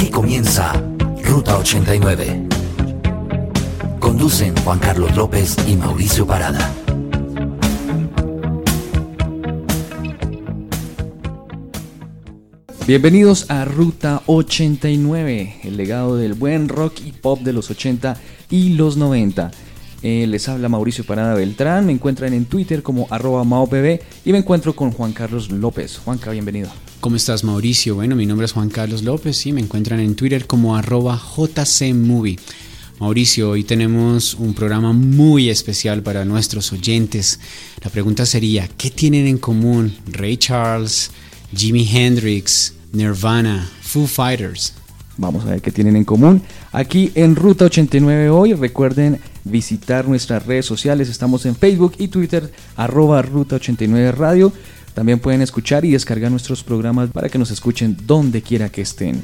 Aquí comienza Ruta 89. Conducen Juan Carlos López y Mauricio Parada. Bienvenidos a Ruta 89, el legado del buen rock y pop de los 80 y los 90. Eh, les habla Mauricio Parada Beltrán, me encuentran en Twitter como arroba maopb y me encuentro con Juan Carlos López. Juanca, bienvenido. ¿Cómo estás Mauricio? Bueno, mi nombre es Juan Carlos López y me encuentran en Twitter como arroba jcmovie. Mauricio, hoy tenemos un programa muy especial para nuestros oyentes. La pregunta sería, ¿qué tienen en común Ray Charles, Jimi Hendrix, Nirvana, Foo Fighters. Vamos a ver qué tienen en común. Aquí en Ruta 89 hoy, recuerden visitar nuestras redes sociales. Estamos en Facebook y Twitter, arroba Ruta 89 Radio. También pueden escuchar y descargar nuestros programas para que nos escuchen donde quiera que estén.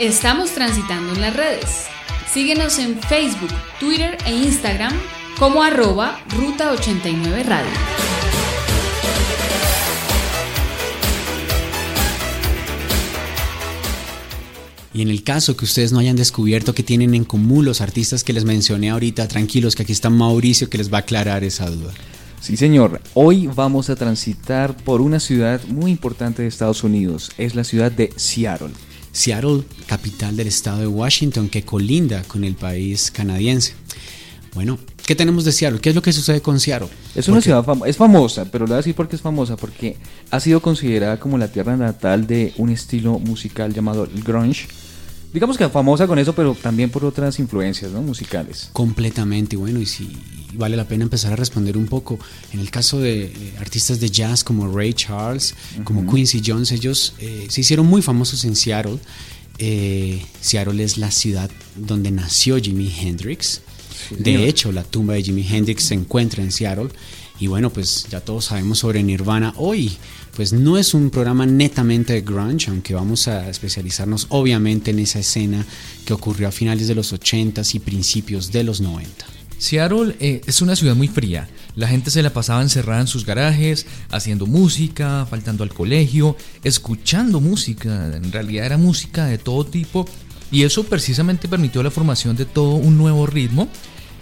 Estamos transitando en las redes. Síguenos en Facebook, Twitter e Instagram como arroba Ruta 89 Radio. Y en el caso que ustedes no hayan descubierto que tienen en común los artistas que les mencioné ahorita, tranquilos que aquí está Mauricio que les va a aclarar esa duda. Sí, señor. Hoy vamos a transitar por una ciudad muy importante de Estados Unidos. Es la ciudad de Seattle. Seattle, capital del estado de Washington, que colinda con el país canadiense. Bueno, ¿qué tenemos de Seattle? ¿Qué es lo que sucede con Seattle? Es una ciudad es famosa, pero le voy a decir por qué es famosa, porque ha sido considerada como la tierra natal de un estilo musical llamado el grunge digamos que famosa con eso, pero también por otras influencias ¿no? musicales. Completamente, bueno, y si vale la pena empezar a responder un poco. En el caso de artistas de jazz como Ray Charles, como Quincy Jones, ellos eh, se hicieron muy famosos en Seattle. Eh, Seattle es la ciudad donde nació Jimi Hendrix. de hecho, la tumba de Jimi Hendrix se encuentra en Seattle. Y bueno, pues ya todos sabemos sobre Nirvana. Hoy pues no es un programa netamente de grunge, aunque vamos a especializarnos obviamente en esa escena que ocurrió a finales de los 80s y principios de los 90. Seattle eh, es una ciudad muy fría. La gente se la pasaba encerrada en sus garajes, haciendo música, faltando al colegio, escuchando música. En realidad era música de todo tipo y eso precisamente permitió la formación de todo un nuevo ritmo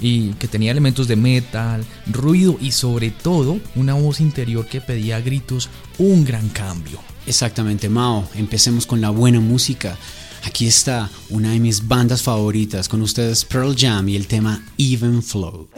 y que tenía elementos de metal, ruido y sobre todo una voz interior que pedía a gritos un gran cambio. Exactamente, Mao. Empecemos con la buena música. Aquí está una de mis bandas favoritas con ustedes Pearl Jam y el tema Even Flow.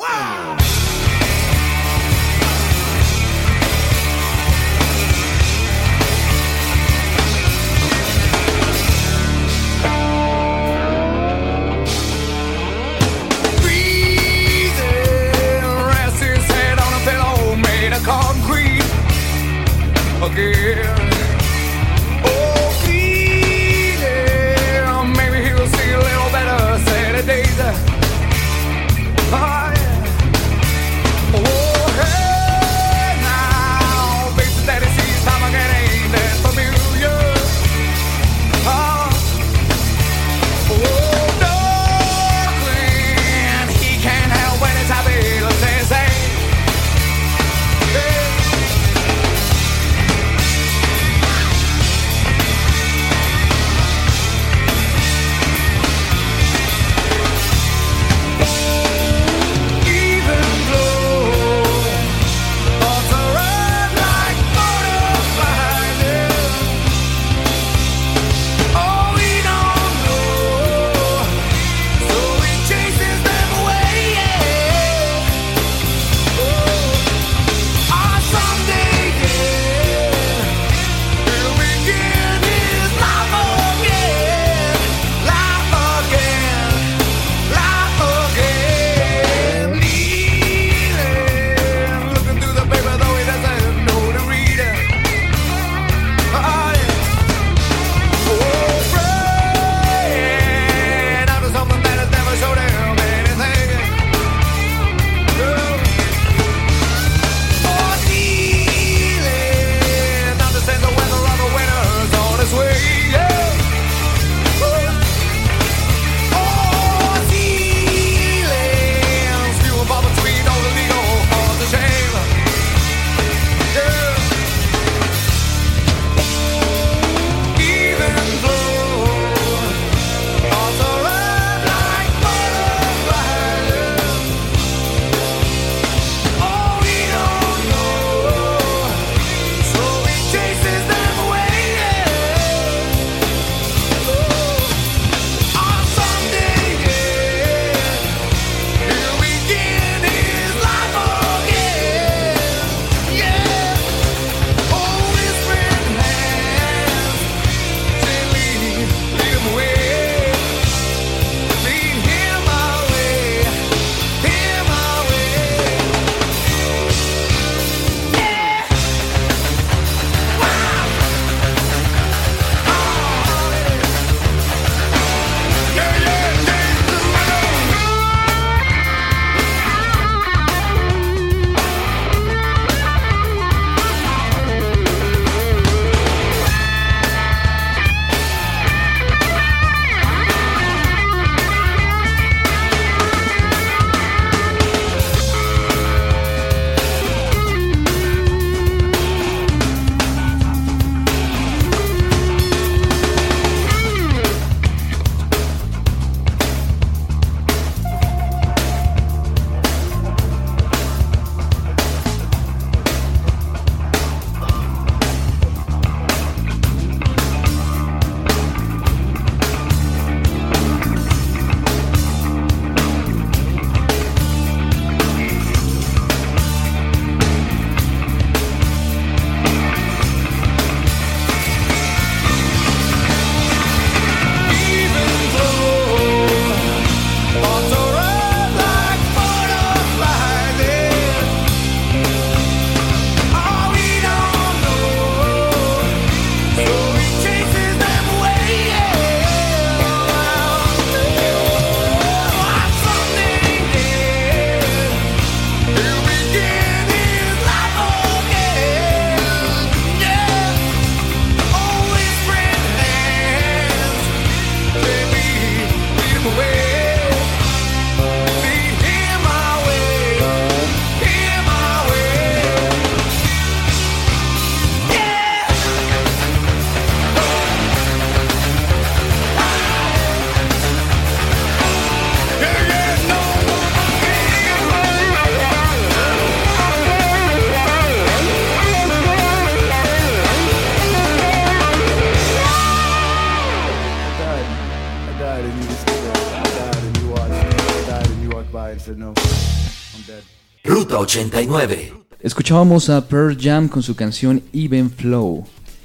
89. Escuchábamos a Pearl Jam con su canción Even Flow.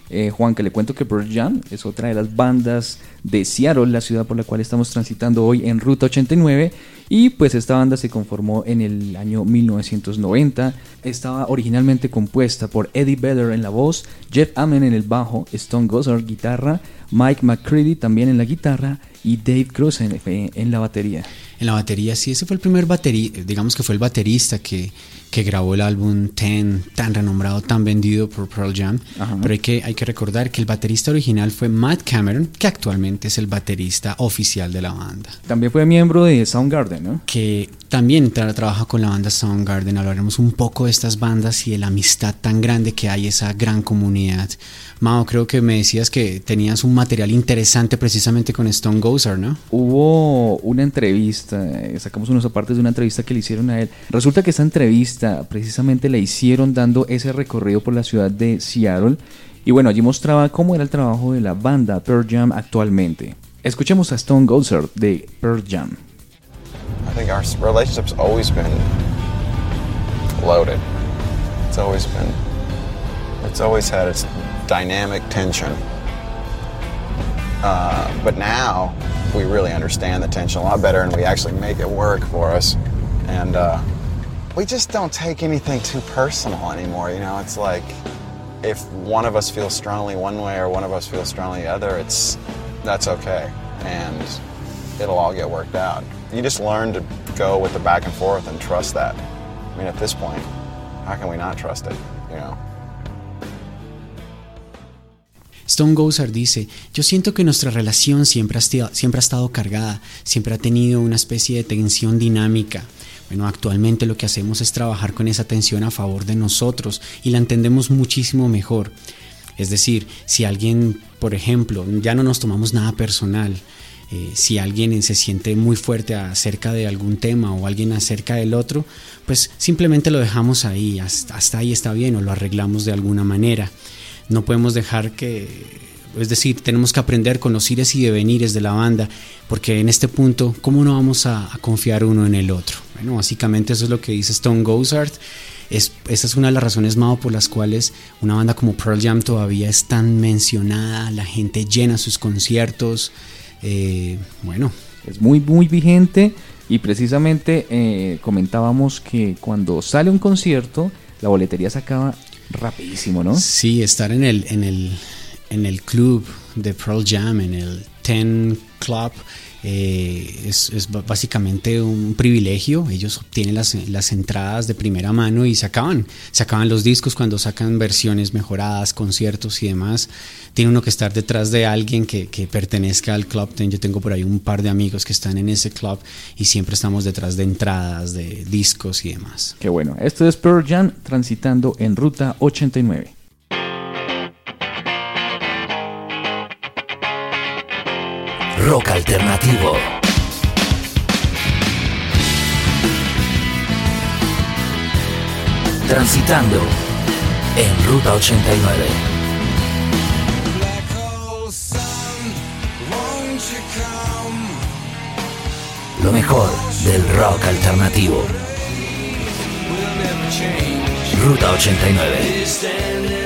Eh, Juan, que le cuento que Pearl Jam es otra de las bandas de Seattle, la ciudad por la cual estamos transitando hoy en Ruta 89. Y pues esta banda se conformó en el año 1990. Estaba originalmente compuesta por Eddie Vedder en la voz, Jeff Amen en el bajo, Stone Gossard guitarra, Mike McCready también en la guitarra y Dave Cruz en, en la batería. En la batería, sí, ese fue el primer baterista, digamos que fue el baterista que, que grabó el álbum Ten, tan renombrado, tan vendido por Pearl Jam. Pero hay que, hay que recordar que el baterista original fue Matt Cameron, que actualmente es el baterista oficial de la banda. También fue miembro de Soundgarden, ¿no? Que también trabaja con la banda Soundgarden. Hablaremos un poco de estas bandas y de la amistad tan grande que hay, esa gran comunidad. Mao, creo que me decías que tenías un material interesante precisamente con Stone Gozer, ¿no? Hubo una entrevista, eh, sacamos unos apartes de una entrevista que le hicieron a él. Resulta que esa entrevista precisamente la hicieron dando ese recorrido por la ciudad de Seattle. Y bueno, allí mostraba cómo era el trabajo de la banda Pearl Jam actualmente. Escuchemos a Stone Gozer de Pearl Jam. I think our relationship's always been loaded. It's always been, it's always had its dynamic tension. Uh, but now we really understand the tension a lot better and we actually make it work for us. And uh, we just don't take anything too personal anymore. You know, it's like if one of us feels strongly one way or one of us feels strongly the other, it's that's okay. And it'll all get worked out. You just learn to go with the back and forth and trust that. I mean, at this point, how can we not trust it? You know? Stone Gozer dice, yo siento que nuestra relación siempre ha, siempre ha estado cargada, siempre ha tenido una especie de tensión dinámica. Bueno, actualmente lo que hacemos es trabajar con esa tensión a favor de nosotros y la entendemos muchísimo mejor. Es decir, si alguien, por ejemplo, ya no nos tomamos nada personal, eh, si alguien se siente muy fuerte acerca de algún tema o alguien acerca del otro, pues simplemente lo dejamos ahí, hasta, ahí está bien o lo arreglamos de alguna manera. No podemos dejar que, es decir, tenemos que aprender con los ires y devenires de la banda, porque en este punto, ¿cómo no vamos a, confiar uno en el otro? Bueno, básicamente eso es lo que dice Stone Gossard. Es, esa es una de las razones, Mao, por las cuales una banda como Pearl Jam todavía es tan mencionada, la gente llena sus conciertos. Eh, bueno. Es muy, muy vigente y precisamente eh, comentábamos que cuando sale un concierto, la boletería se acaba rapidísimo, ¿no? Sí, estar en el, en el, en el club de Pearl Jam, en el Ten Club, eh, es, básicamente un privilegio. Ellos obtienen las, entradas de primera mano y se acaban, se acaban los discos cuando sacan versiones mejoradas, conciertos y demás. Tiene uno que estar detrás de alguien que, que pertenezca al club. Yo tengo por ahí un par de amigos que están en ese club y siempre estamos detrás de entradas, de discos y demás. Qué bueno. Esto es Pearl Jam transitando en Ruta 89. Rock alternativo. Transitando en Ruta 89. Lo mejor del rock alternativo. Ruta 89.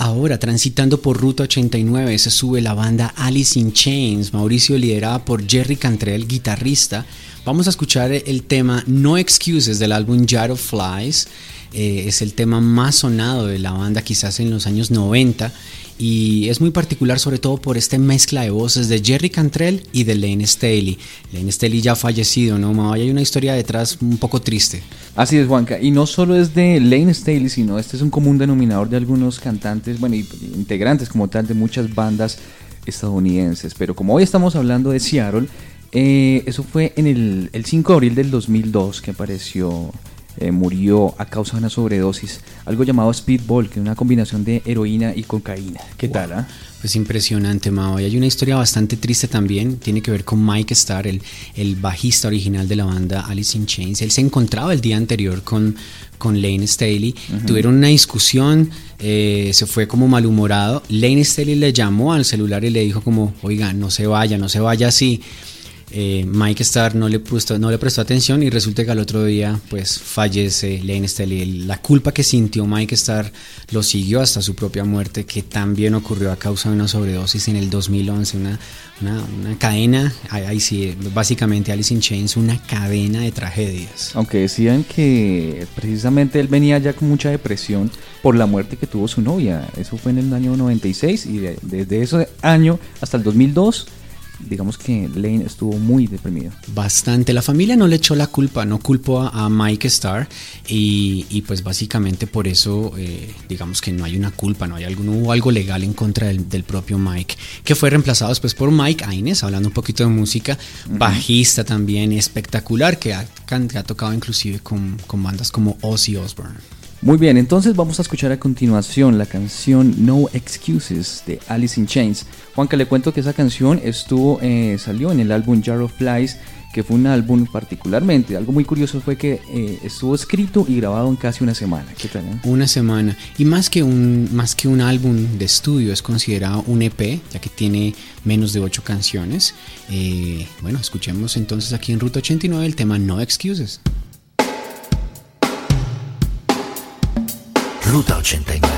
Ahora, transitando por Ruta 89, se sube la banda Alice in Chains, Mauricio liderada por Jerry Cantrell, guitarrista. Vamos a escuchar el tema No Excuses del álbum Jar of Flies. Eh, es el tema más sonado de la banda quizás en los años 90 y es muy particular sobre todo por esta mezcla de voces de Jerry Cantrell y de Lane Staley. Lane Staley ya fallecido, ¿no? Hay una historia detrás un poco triste. Así es, Juanca. Y no solo es de Lane Staley, sino este es un común denominador de algunos cantantes, bueno, integrantes como tal de muchas bandas estadounidenses. Pero como hoy estamos hablando de Seattle, eh, eso fue en el, el 5 de abril del 2002 que apareció eh, murió a causa de una sobredosis, algo llamado speedball, que es una combinación de heroína y cocaína. ¿Qué tal? Ah? Pues impresionante, Mao. Y hay una historia bastante triste también, tiene que ver con Mike Starr, el, el bajista original de la banda Alice in Chains. Él se encontraba el día anterior con, con Lane Staley, tuvieron una discusión, eh, se fue como malhumorado. Lane Staley le llamó al celular y le dijo como, oiga, no se vaya, no se vaya así. Eh, Mike Starr no le, prestó, no le prestó atención y resulta que al otro día pues fallece Lane Staley. La culpa que sintió Mike Starr lo siguió hasta su propia muerte, que también ocurrió a causa de una sobredosis en el 2011, una, una, una cadena, ahí sí, básicamente Alice in Chains, una cadena de tragedias. Aunque decían que precisamente él venía ya con mucha depresión por la muerte que tuvo su novia, eso fue en el año 96 y desde ese año hasta el 2002 digamos que Lane estuvo muy deprimido. Bastante. La familia no le echó la culpa, no culpó a, Mike Starr y, pues básicamente por eso eh, digamos que no hay una culpa, no hay algo, hubo algo legal en contra del, propio Mike, que fue reemplazado después por Mike Aines, hablando un poquito de música, bajista también espectacular, que ha, ha tocado inclusive con, con bandas como Ozzy Osbourne. Muy bien, entonces vamos a escuchar a continuación la canción No Excuses de Alice in Chains. Juanca, le cuento que esa canción estuvo, eh, salió en el álbum Jar of Flies, que fue un álbum particularmente. Algo muy curioso fue que eh, estuvo escrito y grabado en casi una semana. ¿Qué tal? Eh? Una semana. Y más que, un, más que un álbum de estudio, es considerado un EP, ya que tiene menos de ocho canciones. bueno, escuchemos entonces aquí en Ruta 89 el tema No Excuses. Ruta 89.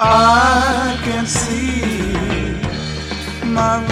I can see my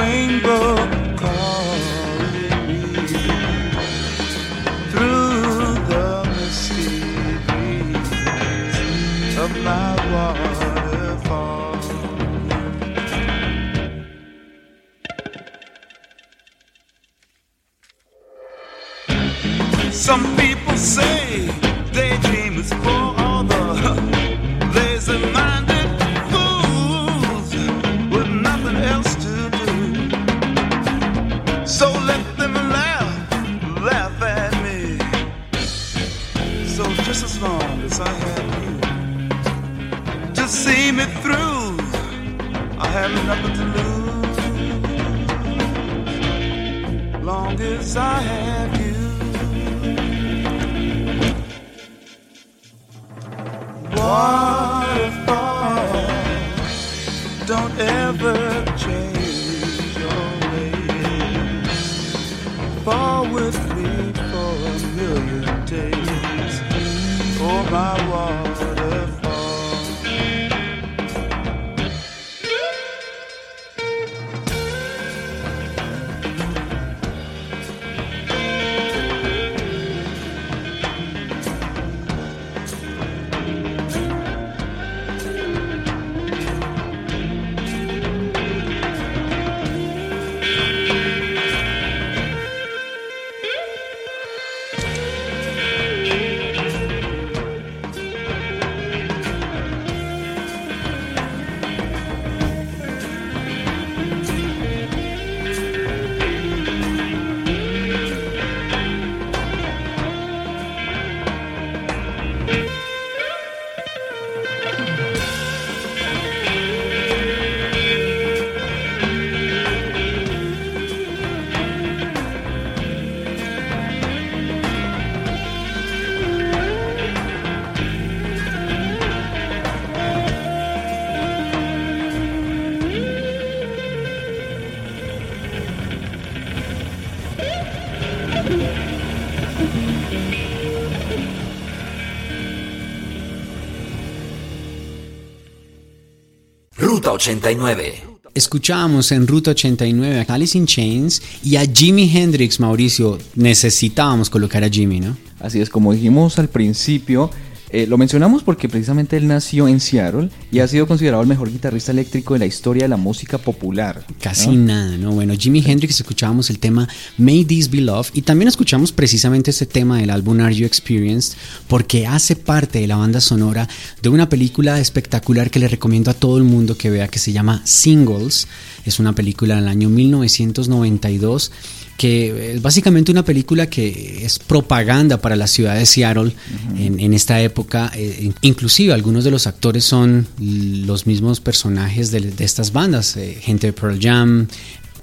89. Escuchábamos en Ruta 89 a Alice in Chains y a Jimi Hendrix, Mauricio. Necesitábamos colocar a Jimi, ¿no? Así es, como dijimos al principio, eh, lo mencionamos porque precisamente él nació en Seattle y ha sido considerado el mejor guitarrista eléctrico de la historia de la música popular. Casi nada, ¿no? Bueno, Jimi Hendrix escuchábamos el tema May This Be Love y también escuchamos precisamente este tema del álbum Are You Experienced porque hace parte de la banda sonora de una película espectacular que le recomiendo a todo el mundo que vea que se llama Singles. Es una película del año 1992 que es básicamente una película que es propaganda para la ciudad de Seattle en, en esta época. Eh, inclusive algunos de los actores son los mismos personajes de, de estas bandas, eh, gente de Pearl Jam.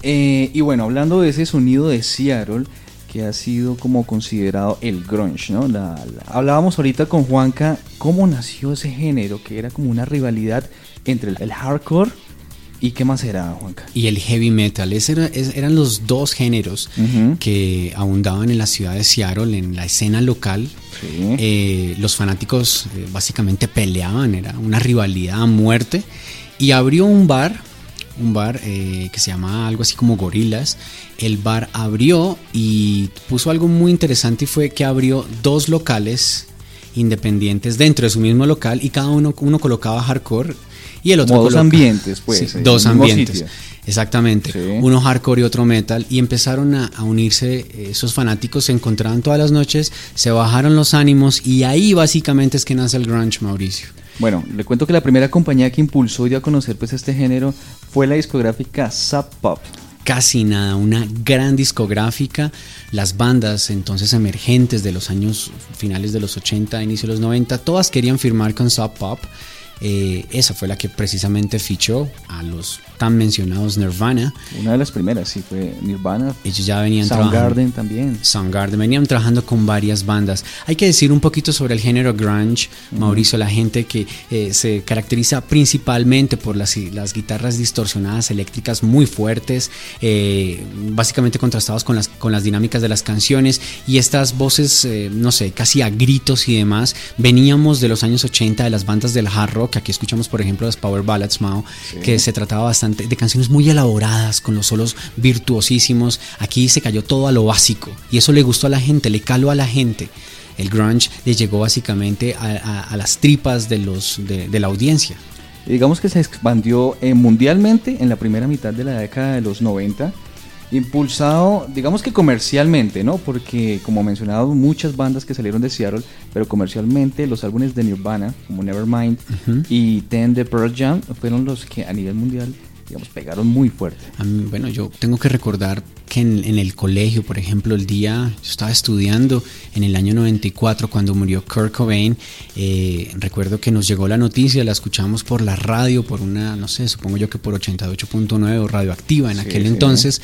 Eh, y bueno, hablando de ese sonido de Seattle, que ha sido como considerado el grunge, ¿no? La- la- hablábamos ahorita con Juanca cómo nació ese género, que era como una rivalidad entre el, el hardcore y qué más era, Juanca. y el heavy metal. Ese era- eran los dos géneros Ujú. que abundaban en la ciudad de Seattle, en la escena local. Sí. Eh, los fanáticos eh, básicamente peleaban, era una rivalidad a muerte. Y abrió un bar, un bar eh, que se llamaba algo así como Gorilas. El bar abrió y puso algo muy interesante y fue que abrió dos locales independientes dentro de su mismo local y cada uno, uno colocaba hardcore y el otro Como dos coloca- ambientes, pues, Sí, dos ambientes. sitio. Exactamente. Sí. Uno hardcore y otro metal. Y empezaron a, a unirse eh, esos fanáticos, se encontraban todas las noches, se bajaron los ánimos y ahí básicamente es que nace el grunge, Mauricio. Bueno, le cuento que la primera compañía que impulsó y dio a conocer pues este género fue la discográfica Sub Pop. Casi nada, una gran discográfica. Las bandas entonces emergentes de los años finales de los 80, inicio de los 90, todas querían firmar con Sub Pop. Eh, esa fue la que precisamente fichó a los tan mencionados Nirvana. Una de las primeras, sí, fue Nirvana. Ellos ya venían trabajando. Soundgarden también. Soundgarden, venían trabajando con varias bandas. Hay que decir un poquito sobre el género grunge, Mauricio, la gente que eh, se caracteriza principalmente por las, las guitarras distorsionadas eléctricas muy fuertes, eh, básicamente contrastados con las, con las dinámicas de las canciones y estas voces, eh, no sé, casi a gritos y demás. Veníamos de los años 80 de las bandas del hard rock, aquí escuchamos por ejemplo las Power Ballads, Mao, que se trataba bastante de canciones muy elaboradas, con los solos virtuosísimos. Aquí se cayó todo a lo básico y eso le gustó a la gente, le caló a la gente. El grunge le llegó básicamente a, a- a las tripas de, los, de, de la audiencia. Digamos que se expandió eh, mundialmente en la primera mitad de la década de los 90, impulsado, digamos que comercialmente, ¿no? Porque como mencionado, muchas bandas que salieron de Seattle, pero comercialmente los álbumes de Nirvana, como Nevermind y Ten de Pearl Jam, fueron los que a nivel mundial, digamos, pegaron muy fuerte. A mí, bueno, yo tengo que recordar que en, en el colegio, por ejemplo, el día, yo estaba estudiando en el año 94 cuando murió Kurt Cobain, eh, recuerdo que nos llegó la noticia, la escuchamos por la radio, por una, no sé, supongo yo que por 88.9 o radioactiva en Sí, aquel sí. entonces,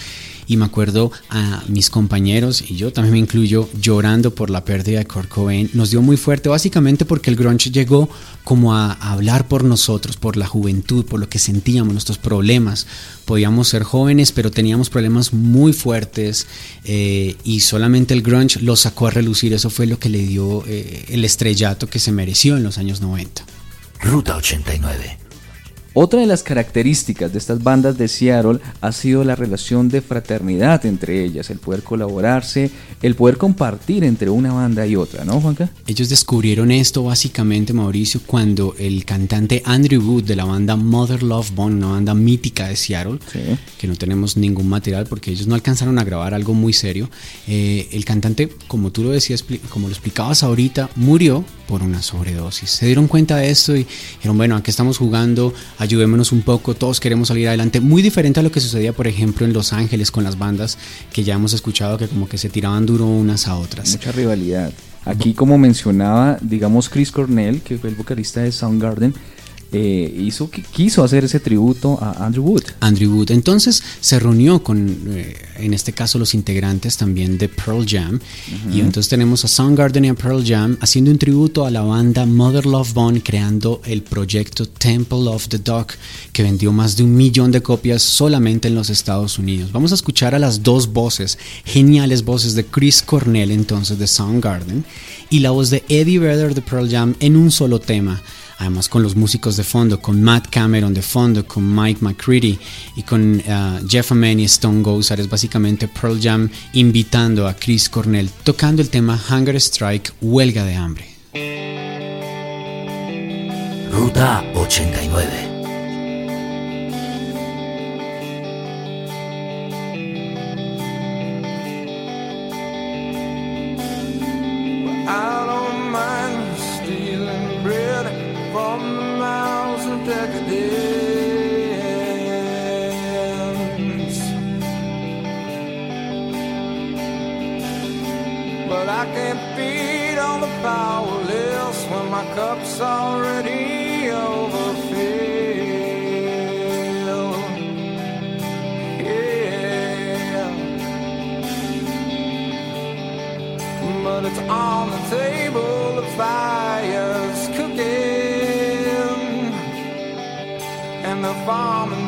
y me acuerdo a mis compañeros, y yo también me incluyo, llorando por la pérdida de Kurt Cobain, nos dio muy fuerte, básicamente porque el grunge llegó como a, a hablar por nosotros, por la juventud, por lo que sentíamos, nuestros problemas. Podíamos ser jóvenes, pero teníamos problemas muy fuertes eh, y solamente el grunge lo sacó a relucir. Eso fue lo que le dio eh, el estrellato que se mereció en los años 90. Ruta 89. Otra de las características de estas bandas de Seattle ha sido la relación de fraternidad entre ellas, el poder colaborarse, el poder compartir entre una banda y otra, ¿no, Juanca? Ellos descubrieron esto básicamente, Mauricio, cuando el cantante Andrew Wood de la banda Mother Love Bone, una banda mítica de Seattle, Sí. que no tenemos ningún material porque ellos no alcanzaron a grabar algo muy serio, eh, el cantante, como tú lo decías, como lo explicabas ahorita, murió por una sobredosis. Se dieron cuenta de esto y dijeron, bueno, aquí estamos jugando, ayudémonos un poco, todos queremos salir adelante. Muy diferente a lo que sucedía, por ejemplo, en Los Ángeles con las bandas que ya hemos escuchado que como que se tiraban duro unas a otras. Mucha rivalidad. Aquí, como mencionaba, digamos, Chris Cornell, que fue el vocalista de Soundgarden, eh, hizo, que quiso hacer ese tributo a Andrew Wood. Andrew Wood. Entonces se reunió con, eh, en este caso, los integrantes también de Pearl Jam. Y entonces tenemos a Soundgarden y a Pearl Jam haciendo un tributo a la banda Mother Love Bone, creando el proyecto Temple of the Dog, que vendió más de un millón de copias solamente en los Estados Unidos. Vamos a escuchar a las dos voces, geniales voces de Chris Cornell, entonces de Soundgarden, y la voz de Eddie Vedder de Pearl Jam en un solo tema además con los músicos de fondo, con Matt Cameron de fondo, con Mike McCready y con uh, Jeff Ameny y Stone Gossard, es básicamente Pearl Jam invitando a Chris Cornell, tocando el tema Hunger Strike, Huelga de Hambre. Ruta 89. Cup's already overfilled. Yeah. But it's on the table, the fire's cooking, and the farming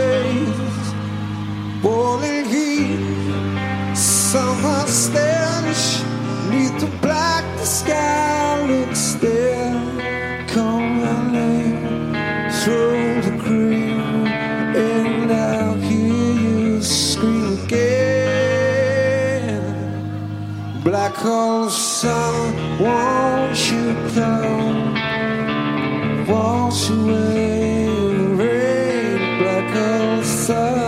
Hole sun, won't you come? Wash away the rain. Black hole sun,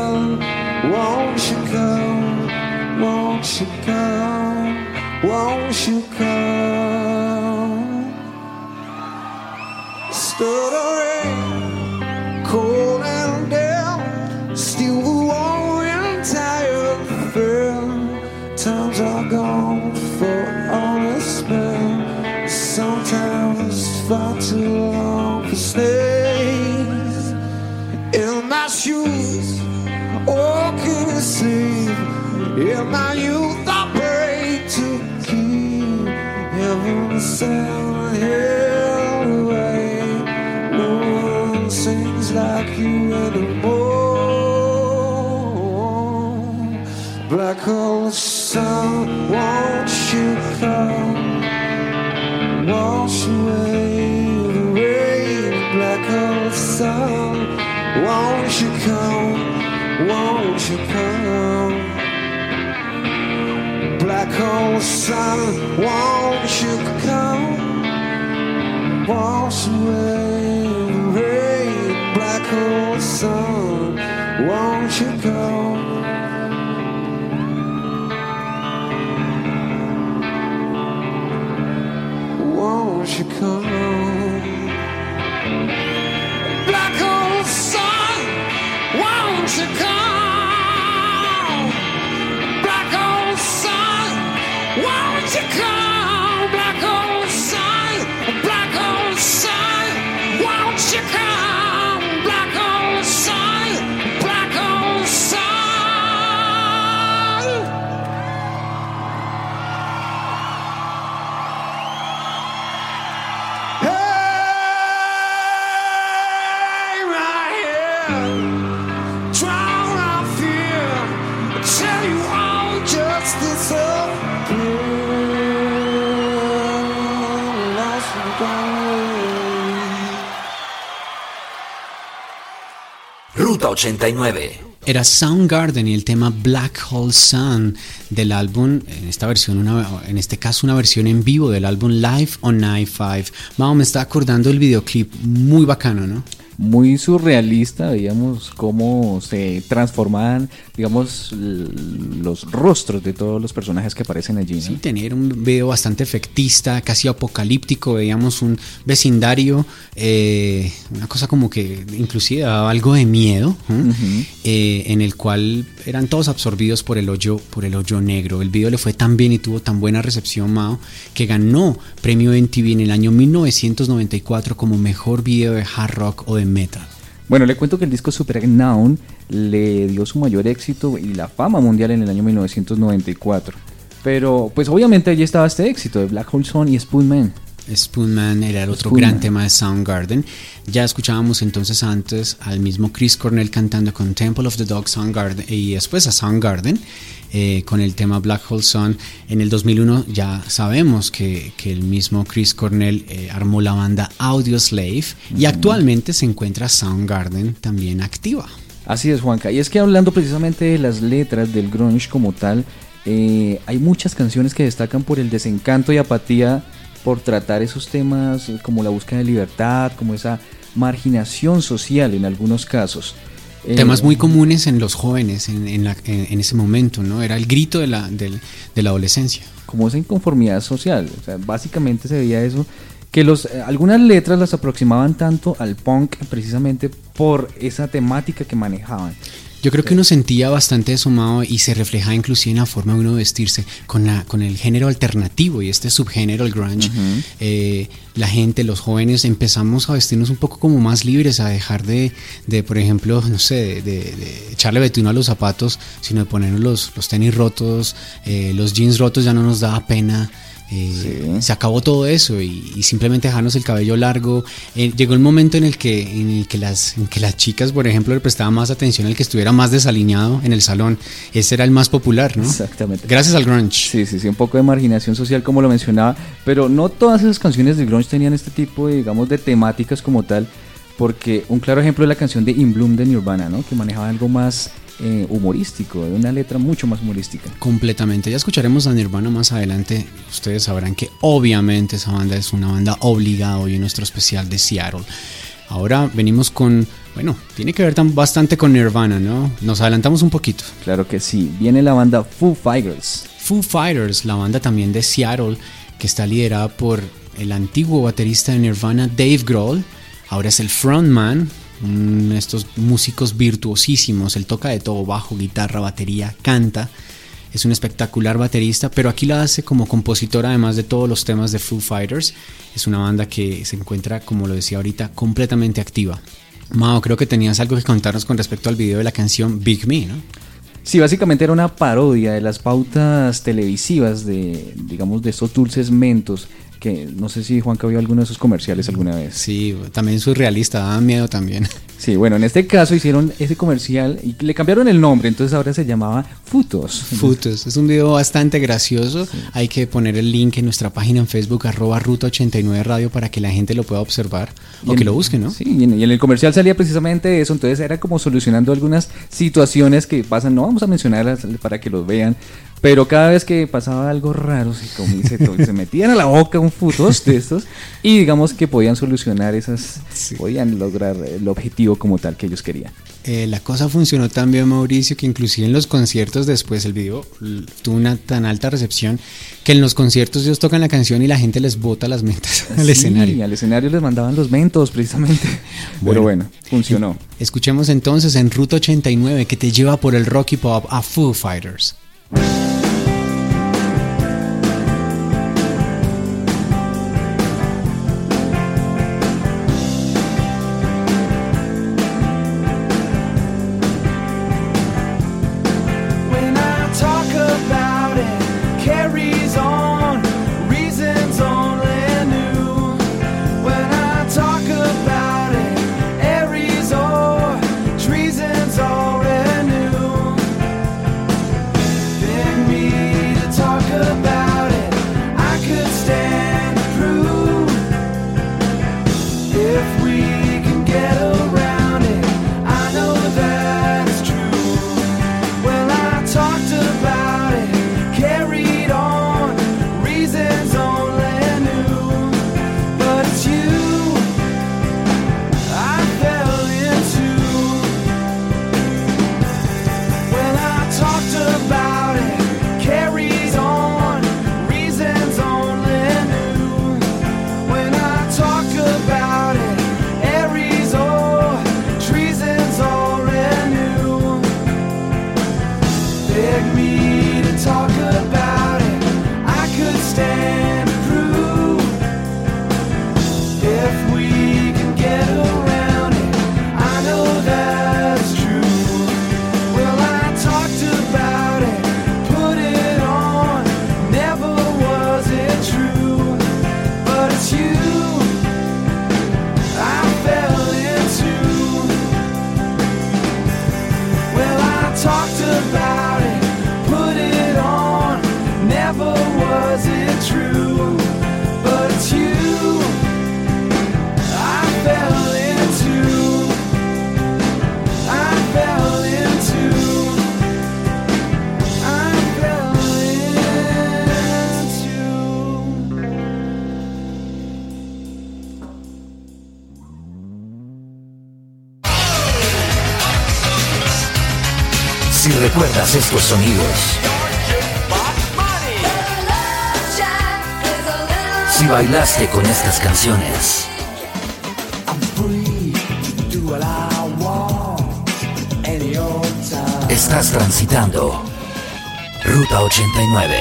hell away. No one sings like you anymore. Black hole sun, won't you come? Wash away the rain. Black hole sun, won't you come? Won't you come? Hole sun, won't you come? Wash away the rain. Black hole sun, won't you come? Won't you come? 89. Era Soundgarden y el tema Black Hole Sun del álbum, en esta versión, una, en este caso una versión en vivo del álbum Live on Night 5. Mao, me está acordando el videoclip muy bacano, ¿no? Muy surrealista, veíamos cómo se transformaban, digamos, los rostros de todos los personajes que aparecen allí. ¿no? Sí, tener un video bastante efectista, casi apocalíptico, veíamos un vecindario, eh, una cosa como que inclusive daba algo de miedo, ¿eh? Eh, en el cual eran todos absorbidos por el hoyo, por el hoyo negro. El video le fue tan bien y tuvo tan buena recepción, Mao, que ganó premio MTV en el año 1994 como mejor video de hard rock o de metal. Bueno, le cuento que el disco Super Noun le dio su mayor éxito y la fama mundial en el año 1994. Pero, pues obviamente allí estaba este éxito de Black Hole Sun y Spoonman. Spoonman era el otro Spoonman. gran tema de Soundgarden. Ya escuchábamos entonces antes al mismo Chris Cornell cantando con Temple of the Dog Soundgarden y después a Soundgarden eh, con el tema Black Hole Sun. En el 2001 ya sabemos que, que el mismo Chris Cornell eh, armó la banda Audio Slave y actualmente se encuentra Soundgarden también activa. Así es, Juanca. Y es que hablando precisamente de las letras del grunge como tal, eh, hay muchas canciones que destacan por el desencanto y apatía por tratar esos temas como la búsqueda de libertad, como esa marginación social en algunos casos. Eh, Temas muy comunes en los jóvenes en, en, la- en- en ese momento, ¿no? Era el grito de la, del- de la adolescencia. como esa inconformidad social. O sea, básicamente se veía eso, que los, eh, algunas letras las aproximaban tanto al punk precisamente por esa temática que manejaban. Yo creo que uno sentía bastante asomado y se reflejaba inclusive en la forma de uno vestirse con, la, con el género alternativo y este subgénero, el grunge. Eh, la gente, los jóvenes, empezamos a vestirnos un poco como más libres, a dejar de, de por ejemplo, no sé, de, de- de echarle betún a los zapatos, sino de ponernos los, los tenis rotos, eh, los jeans rotos ya no nos daba pena. Eh, Se acabó todo eso y, y simplemente dejarnos el cabello largo. Eh, llegó el momento en el, que, en, el que las, en que las chicas, por ejemplo, le prestaban más atención al que estuviera más desalineado en el salón. Ese era el más popular, ¿no? Exactamente. Gracias al grunge. Sí, sí, sí, un poco de marginación social como lo mencionaba, pero no todas esas canciones de grunge tenían este tipo de, digamos, de temáticas como tal, porque un claro ejemplo es la canción de In Bloom de Nirvana, ¿no? Que manejaba algo más eh, humorístico, de una letra mucho más humorística. Completamente. Ya escucharemos a Nirvana más adelante. Ustedes sabrán que obviamente esa banda es una banda obligada hoy en nuestro especial de Seattle. Ahora venimos con, bueno, tiene que ver tan, bastante con Nirvana, ¿no? Nos adelantamos un poquito. Claro que sí, viene la banda Foo Fighters. Foo Fighters, la banda también de Seattle, que está liderada por el antiguo baterista de Nirvana, Dave Grohl. Ahora es el frontman, estos músicos virtuosísimos. Él toca de todo, bajo, guitarra, batería, canta. Es un espectacular baterista, pero aquí la hace como compositor además de todos los temas de Foo Fighters. Es una banda que se encuentra, como lo decía ahorita, completamente activa. Mao, creo que tenías algo que contarnos con respecto al video de la canción Big Me, ¿no? Sí, básicamente era una parodia de las pautas televisivas de, digamos, de esos dulces mentos, que no sé si Juanca vio alguno de esos comerciales alguna vez. Sí, también surrealista, daba miedo también. Sí, bueno, en este caso hicieron ese comercial y le cambiaron el nombre, entonces ahora se llamaba Futos. Futos. Es un video bastante gracioso. Hay que poner el link en nuestra página en Facebook, arroba ruta 89 radio, para que la gente lo pueda observar Y o en- que lo busque, ¿no? Sí, y en, y en el comercial salía precisamente eso, entonces era como solucionando algunas situaciones que pasan, no vamos a mencionarlas para que los vean, pero cada vez que pasaba algo raro, se, como se, se metían a la boca un futos de estos y digamos que podían solucionar esas, podían lograr el objetivo como tal que ellos querían. Eh, la cosa funcionó tan bien, Mauricio, que inclusive en los conciertos después el video tuvo una tan alta recepción que en los conciertos ellos tocan la canción y la gente les bota las mentas al Sí, escenario. al escenario les mandaban los mentos precisamente, pero bueno, funcionó. Escuchemos entonces en Ruta 89 que te lleva por el rock y pop a Foo Fighters. Con estas canciones, estás transitando Ruta 89.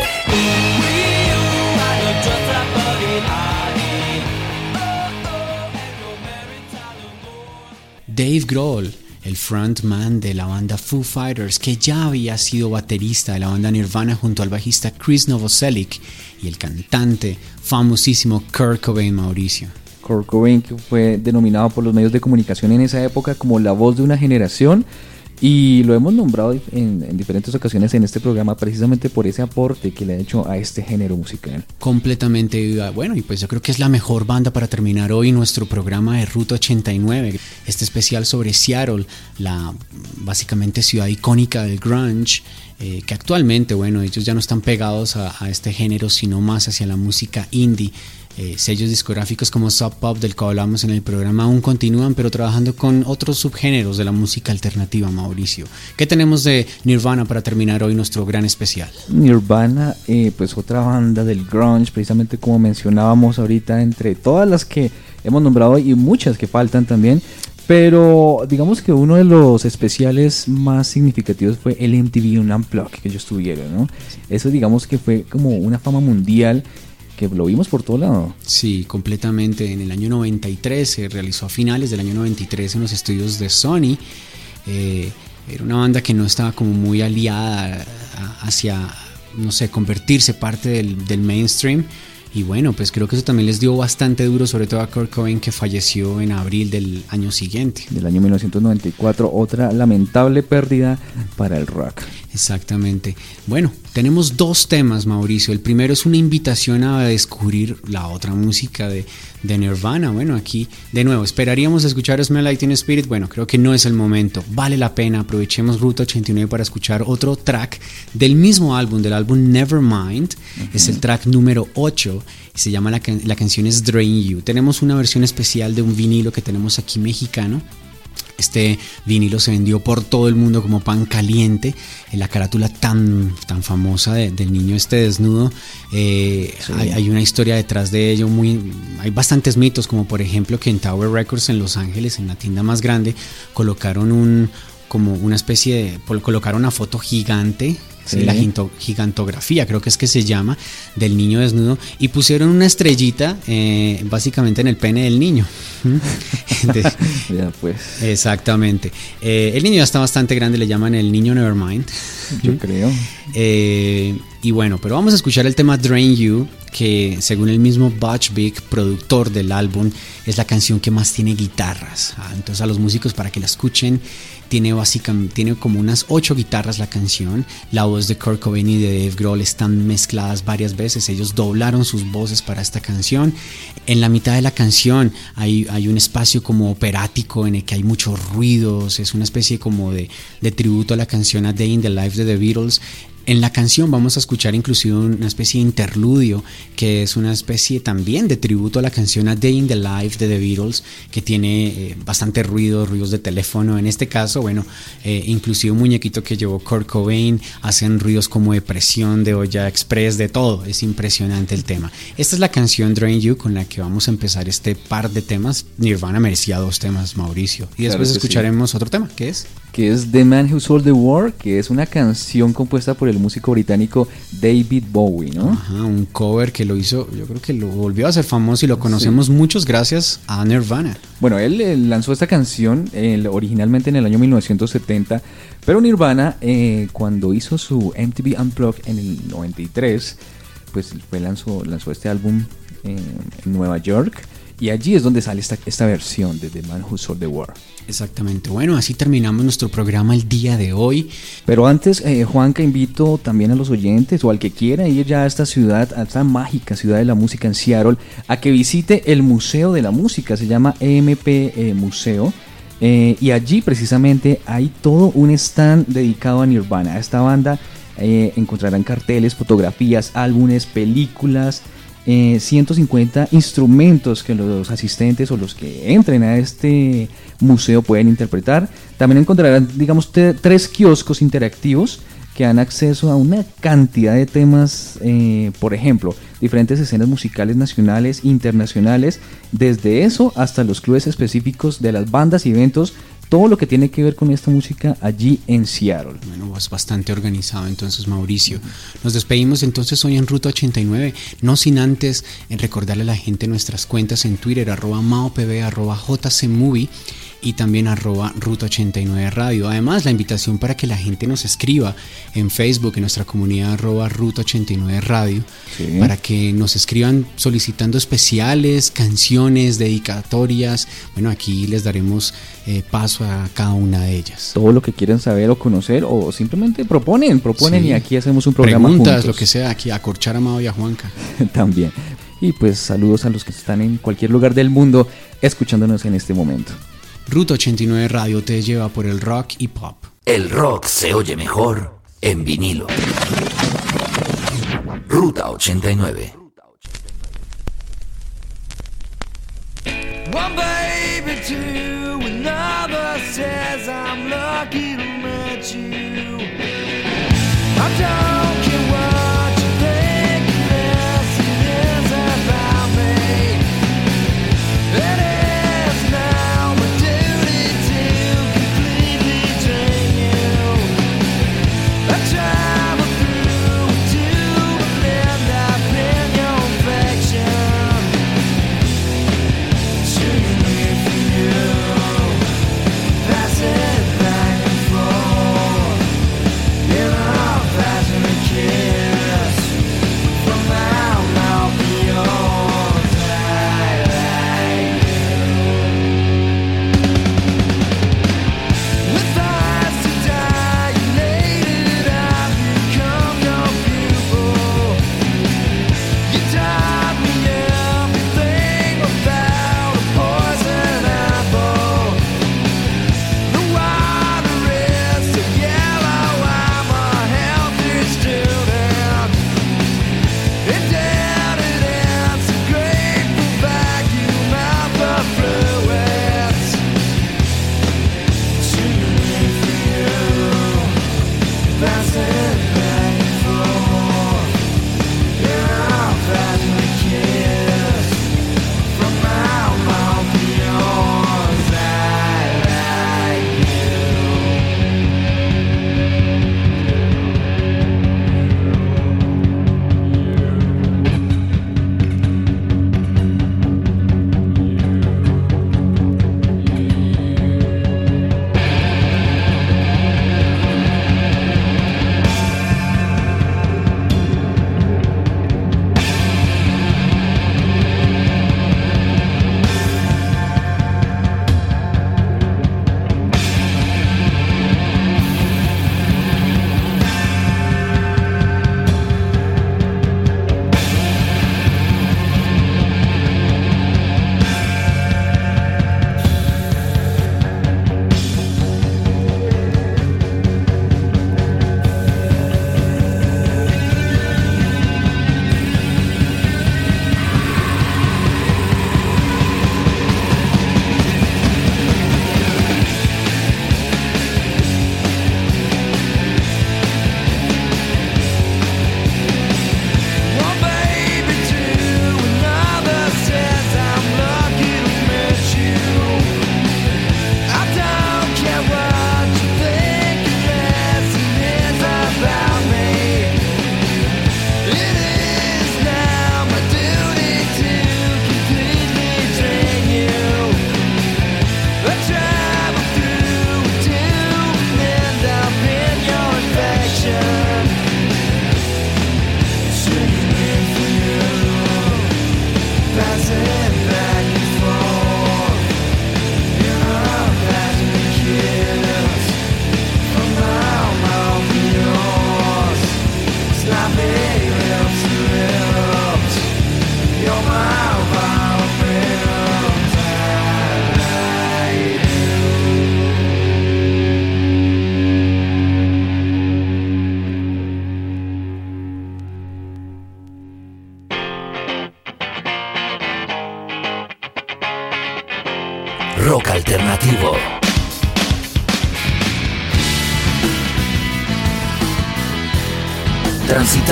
Dave Grohl, el frontman de la banda Foo Fighters, que ya había sido baterista de la banda Nirvana junto al bajista Chris Novoselic y el cantante famosísimo Kurt Cobain Mauricio. Kurt Cobain, fue denominado por los medios de comunicación en esa época como la voz de una generación, y lo hemos nombrado en, en, diferentes ocasiones en este programa precisamente por ese aporte que le ha hecho a este género musical. Completamente Bueno, y pues yo creo que es la mejor banda para terminar hoy nuestro programa de Ruta 89, este especial sobre Seattle, la básicamente ciudad icónica del grunge. Eh, que actualmente, bueno, ellos ya no están pegados a este género, sino más hacia la música indie. Eh, sellos discográficos como Sub Pop, del que hablamos en el programa, aún continúan, pero trabajando con otros subgéneros de la música alternativa, Mauricio. ¿Qué tenemos de Nirvana para terminar hoy nuestro gran especial? Nirvana, eh, pues otra banda del grunge, precisamente como mencionábamos ahorita, entre todas las que hemos nombrado y muchas que faltan también. Pero digamos que uno de los especiales más significativos fue el MTV Unplugged que ellos tuvieron, ¿no? Eso digamos que fue como una fama mundial que lo vimos por todo lado. Sí, completamente. En el año 93 se realizó a finales del año 93 en los estudios de Sony. Eh, era una banda que no estaba como muy aliada hacia, no sé, convertirse parte del, del mainstream. Y bueno, pues creo que eso también les dio bastante duro, sobre todo a Kurt Cobain que falleció en abril del año siguiente. Del año 1994, otra lamentable pérdida para el rock. Exactamente. Bueno, tenemos dos temas, Mauricio. El primero es una invitación a descubrir la otra música de, de Nirvana. Bueno, aquí de nuevo, esperaríamos escuchar Smell Like Teen Spirit. Bueno, creo que no es el momento. Vale la pena. Aprovechemos Ruta 89 para escuchar otro track del mismo álbum, del álbum Nevermind. Uh -huh. Es el track número 8 y se llama la, can la canción es Drain You. Tenemos una versión especial de un vinilo que tenemos aquí mexicano este vinilo se vendió por todo el mundo como pan caliente. En la carátula tan, tan famosa de, del niño este desnudo, eh, sí. hay, hay, una historia detrás de ello. Muy, hay bastantes mitos, como por ejemplo que en Tower Records en Los Ángeles, en la tienda más grande, colocaron un, como una especie de. colocaron una foto gigante Sí. la gigantografía, creo que es que se llama, del niño desnudo, y pusieron una estrellita eh, básicamente en el pene del niño. ya pues. Exactamente. Eh, el niño ya está bastante grande, le llaman el niño Nevermind. Yo creo. Eh, y bueno, pero vamos a escuchar el tema Drain You, que según el mismo Butch Vig, productor del álbum, es la canción que más tiene guitarras. Ah, entonces a los músicos para que la escuchen tiene básicamente tiene como unas ocho guitarras la canción. La voz de Kurt Cobain y de Dave Grohl están mezcladas varias veces. Ellos doblaron sus voces para esta canción. En la mitad de la canción hay, hay un espacio como operático en el que hay muchos ruidos. Es una especie como de, de tributo a la canción A Day in the Life de The Beatles. En la canción vamos a escuchar inclusive una especie de interludio que es una especie también de tributo a la canción A Day in the Life de The Beatles que tiene eh, bastante ruido, ruidos de teléfono. En este caso, bueno, eh, inclusive un muñequito que llevó Kurt Cobain hacen ruidos como de presión, de olla express, de todo. Es impresionante el tema. Esta es la canción Drain You con la que vamos a empezar este par de temas. Nirvana merecía dos temas, Mauricio. Y después claro escucharemos sí. otro tema, ¿qué es? Que es The Man Who Sold the War, que es una canción compuesta por el músico británico David Bowie, ¿no? Ajá, un cover que lo hizo, yo creo que lo volvió a hacer famoso y lo conocemos sí. muchos gracias a Nirvana. Bueno, él, él lanzó esta canción eh, originalmente en el año 1970, pero Nirvana eh, cuando hizo su MTV Unplugged en el 93, pues fue lanzó, lanzó este álbum en, en Nueva York y allí es donde sale esta, esta versión de The Man Who Sold the War. Exactamente. Bueno, así terminamos nuestro programa el día de hoy. Pero antes, eh, Juanca, invito también a los oyentes o al que quiera ir ya a esta ciudad, a esta mágica ciudad de la música en Seattle, a que visite el Museo de la Música. Se llama EMP eh, Museo. Eh, y allí precisamente hay todo un stand dedicado a Nirvana. A esta banda encontrarán carteles, fotografías, álbumes, películas eh, 150 instrumentos que los asistentes o los que entren a este museo pueden interpretar. También encontrarán, digamos, tres kioscos interactivos que dan acceso a una cantidad de temas, eh, por ejemplo, diferentes escenas musicales nacionales, internacionales, desde eso hasta los clubes específicos de las bandas y eventos, todo lo que tiene que ver con esta música allí en Seattle. Bueno, es bastante organizado entonces Mauricio. Nos despedimos entonces hoy en Ruta 89, no sin antes en recordarle a la gente nuestras cuentas en Twitter, arroba maopb, arroba jcmovie y también arroba Ruta 89 Radio. Además, la invitación para que la gente nos escriba en Facebook, en nuestra comunidad arroba Ruta 89 Radio, Sí. para que nos escriban solicitando especiales, canciones, dedicatorias. Bueno, aquí les daremos eh, paso a cada una de ellas. Todo lo que quieran saber o conocer o simplemente proponen, proponen Sí. y aquí hacemos un programa Preguntas, juntos. lo que sea, aquí a Corchar Amado y a Juanca. también. Y pues saludos a los que están en cualquier lugar del mundo escuchándonos en este momento. Ruta 89 Radio te lleva por el rock y pop. El rock se oye mejor en vinilo. Ruta 89. One baby, two, another says I'm lucky to meet you. I don't care what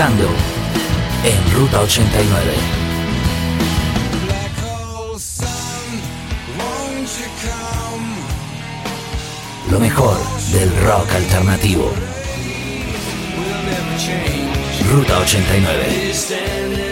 En Ruta 89. Lo mejor del rock alternativo. Ruta 89.